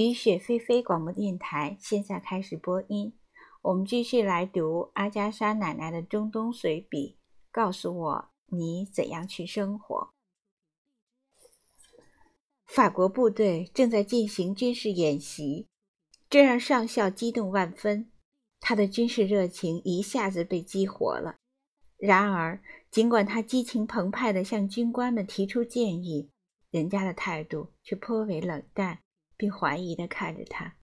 雨雪霏霏广播电台现在开始播音。我们继续来读阿加莎奶奶的中东随笔。告诉我你怎样去生活。法国部队正在进行军事演习，这让上校激动万分。他的军事热情一下子被激活了。然而，尽管他激情澎湃地向军官们提出建议，人家的态度却颇为冷淡。并怀疑地看着他。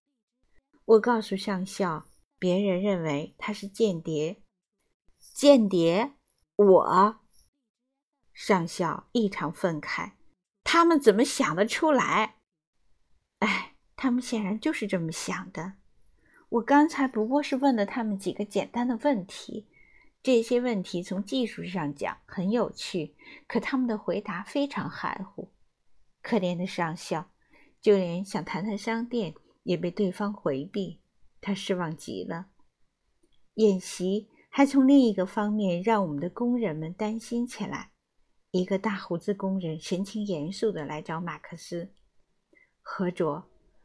我告诉上校，别人认为他是间谍。间谍？我？上校异常愤慨。他们怎么想得出来？哎，他们显然就是这么想的。我刚才不过是问了他们几个简单的问题，这些问题从技术上讲很有趣，可他们的回答非常含糊。可怜的上校。就连想谈谈商店也被对方回避，他失望极了。演习还从另一个方面让我们的工人们担心起来。一个大胡子工人神情严肃地来找马克思：“何卓，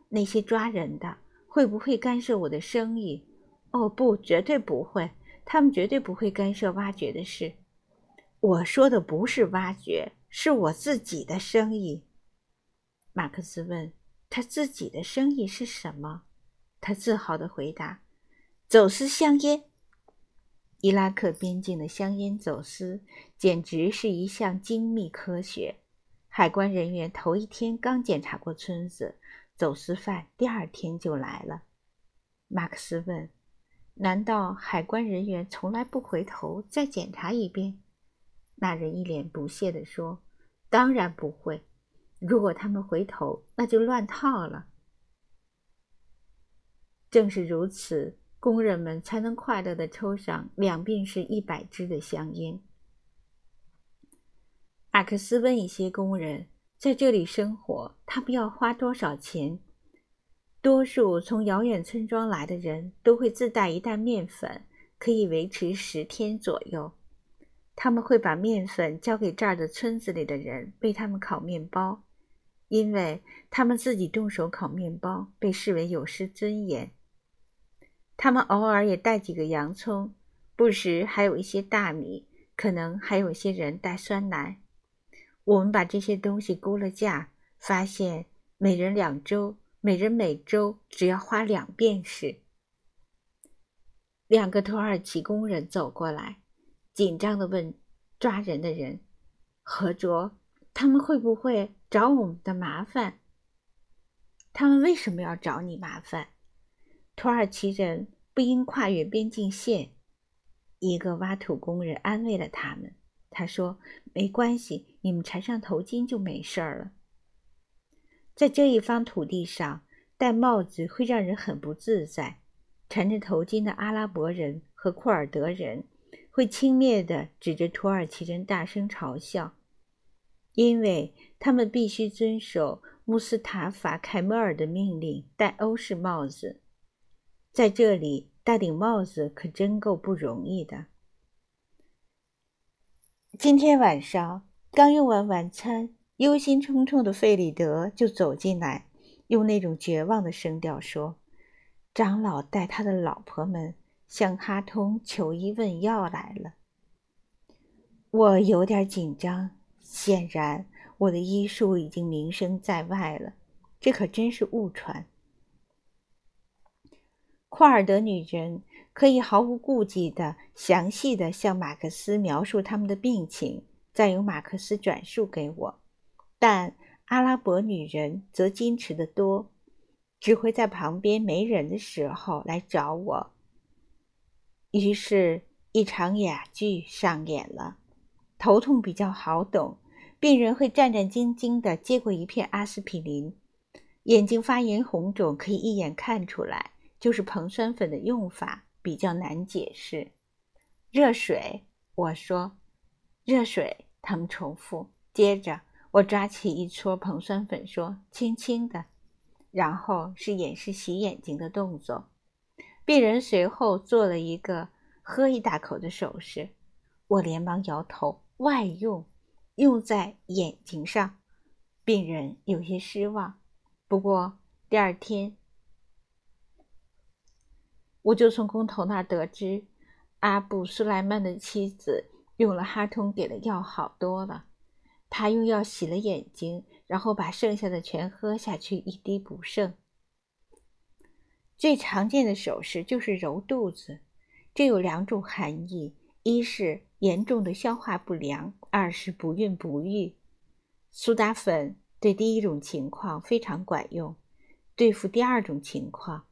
那些抓人的会不会干涉我的生意？”“哦，不，绝对不会，他们绝对不会干涉挖掘的事。”“我说的不是挖掘，是我自己的生意。”马克思问他自己的生意是什么？他自豪地回答：“走私香烟。伊拉克边境的香烟走私简直是一项精密科学。海关人员头一天刚检查过村子，走私犯第二天就来了。”马克思问：“难道海关人员从来不回头再检查一遍？”那人一脸不屑地说：“当然不会。”如果他们回头，那就乱套了。正是如此，工人们才能快乐地抽上两便士一百支的香烟。马克思问一些工人，在这里生活，他们要花多少钱？多数从遥远村庄来的人都会自带一袋面粉，可以维持十天左右。他们会把面粉交给这儿的村子里的人，为他们烤面包。因为他们自己动手烤面包被视为有失尊严。他们偶尔也带几个洋葱，不时还有一些大米，可能还有些人带酸奶。我们把这些东西估了价，发现每人两周，每人每周只要花两便士。两个土耳其工人走过来，紧张地问抓人的人：“何卓，他们会不会？”找我们的麻烦，他们为什么要找你麻烦？土耳其人不应跨越边境线。一个挖土工人安慰了他们，他说：“没关系，你们缠上头巾就没事儿了。”在这一方土地上，戴帽子会让人很不自在。缠着头巾的阿拉伯人和库尔德人会轻蔑地指着土耳其人大声嘲笑。因为他们必须遵守穆斯塔法·凯莫尔的命令，戴欧式帽子。在这里戴顶帽子可真够不容易的。今天晚上刚用完晚餐，忧心忡忡的费里德就走进来，用那种绝望的声调说：“长老带他的老婆们向哈通求医问药来了。”我有点紧张。显然，我的医术已经名声在外了，这可真是误传。库尔德女人可以毫无顾忌地详细地向马克思描述他们的病情，再由马克思转述给我；但阿拉伯女人则矜持得多，只会在旁边没人的时候来找我。于是，一场哑剧上演了。头痛比较好懂。病人会战战兢兢地接过一片阿司匹林，眼睛发炎红肿可以一眼看出来，就是硼酸粉的用法比较难解释。热水，我说，热水。他们重复。接着，我抓起一撮硼酸粉说：“轻轻的。”然后是演示洗眼睛的动作。病人随后做了一个喝一大口的手势，我连忙摇头，外用。用在眼睛上，病人有些失望。不过第二天，我就从工头那儿得知，阿布苏莱曼的妻子用了哈通给的药好多了。他用药洗了眼睛，然后把剩下的全喝下去，一滴不剩。最常见的手势就是揉肚子，这有两种含义：一是严重的消化不良，二是不孕不育。苏打粉对第一种情况非常管用，对付第二种情况，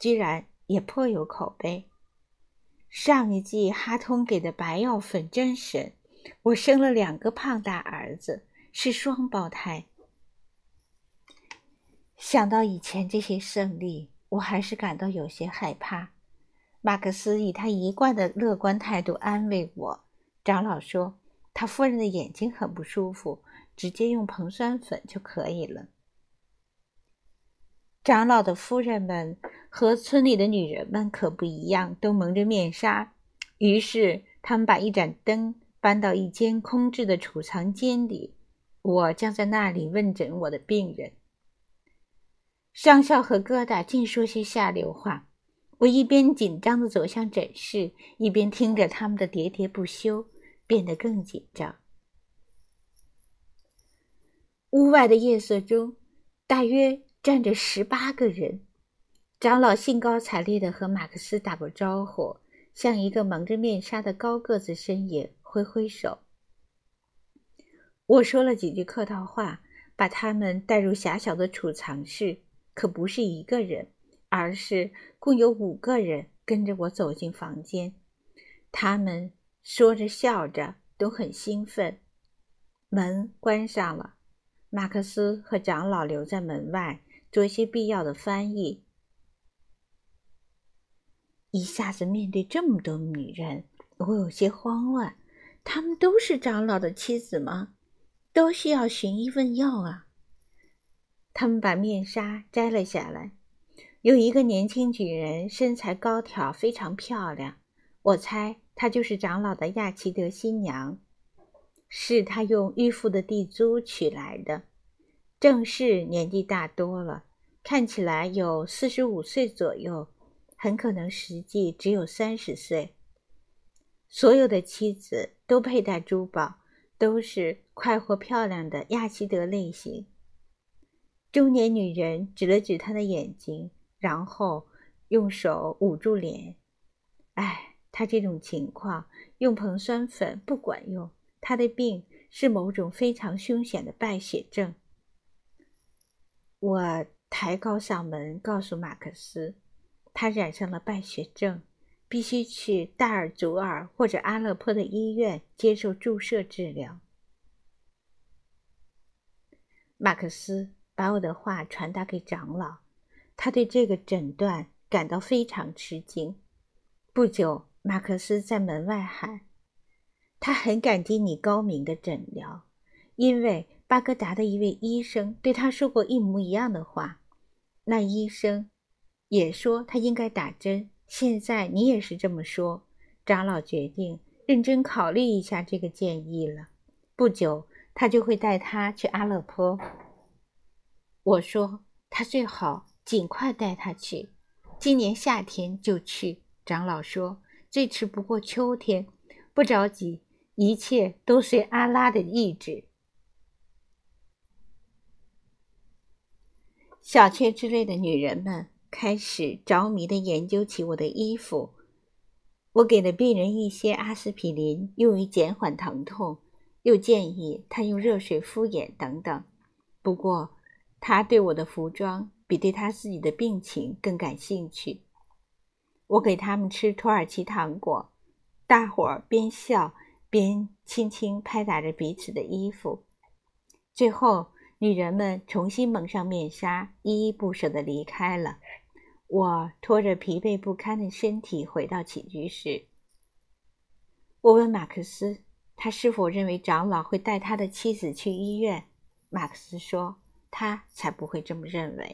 居然也颇有口碑。上一季哈通给的白药粉真神，我生了两个胖大儿子，是双胞胎。想到以前这些胜利。我还是感到有些害怕。马克思以他一贯的乐观态度安慰我。长老说，他夫人的眼睛很不舒服，直接用硼酸粉就可以了。长老的夫人们和村里的女人们可不一样，都蒙着面纱。于是他们把一盏灯搬到一间空置的储藏间里，我将在那里问诊我的病人。上校和疙瘩净说些下流话，我一边紧张地走向诊室，一边听着他们的喋喋不休，变得更紧张。屋外的夜色中，大约站着十八个人。长老兴高采烈地和马克思打过招呼，向一个蒙着面纱的高个子身影挥挥手。我说了几句客套话，把他们带入狭小的储藏室。可不是一个人，而是共有五个人跟着我走进房间。他们说着笑着，都很兴奋。门关上了，马克思和长老留在门外做一些必要的翻译。一下子面对这么多女人，我有些慌乱。她们都是长老的妻子吗？都需要寻医问药啊？他们把面纱摘了下来，有一个年轻女人，身材高挑，非常漂亮。我猜她就是长老的亚奇德新娘，是他用预付的地租娶来的。正是年纪大多了，看起来有四十五岁左右，很可能实际只有三十岁。所有的妻子都佩戴珠宝，都是快活漂亮的亚奇德类型。中年女人指了指他的眼睛，然后用手捂住脸。哎，他这种情况用硼酸粉不管用。他的病是某种非常凶险的败血症。我抬高嗓门告诉马克思，他染上了败血症，必须去大尔祖尔或者阿勒颇的医院接受注射治疗。马克思。把我的话传达给长老，他对这个诊断感到非常吃惊。不久，马克思在门外喊：“他很感激你高明的诊疗，因为巴格达的一位医生对他说过一模一样的话。那医生也说他应该打针。现在你也是这么说。”长老决定认真考虑一下这个建议了。不久，他就会带他去阿勒颇。我说他最好尽快带他去，今年夏天就去。长老说最迟不过秋天，不着急，一切都随阿拉的意志。小妾之类的女人们开始着迷地研究起我的衣服。我给了病人一些阿司匹林，用于减缓疼痛，又建议他用热水敷眼等等。不过。他对我的服装比对他自己的病情更感兴趣。我给他们吃土耳其糖果，大伙儿边笑边轻轻拍打着彼此的衣服。最后，女人们重新蒙上面纱，依依不舍地离开了。我拖着疲惫不堪的身体回到起居室。我问马克思，他是否认为长老会带他的妻子去医院？马克思说。他才不会这么认为。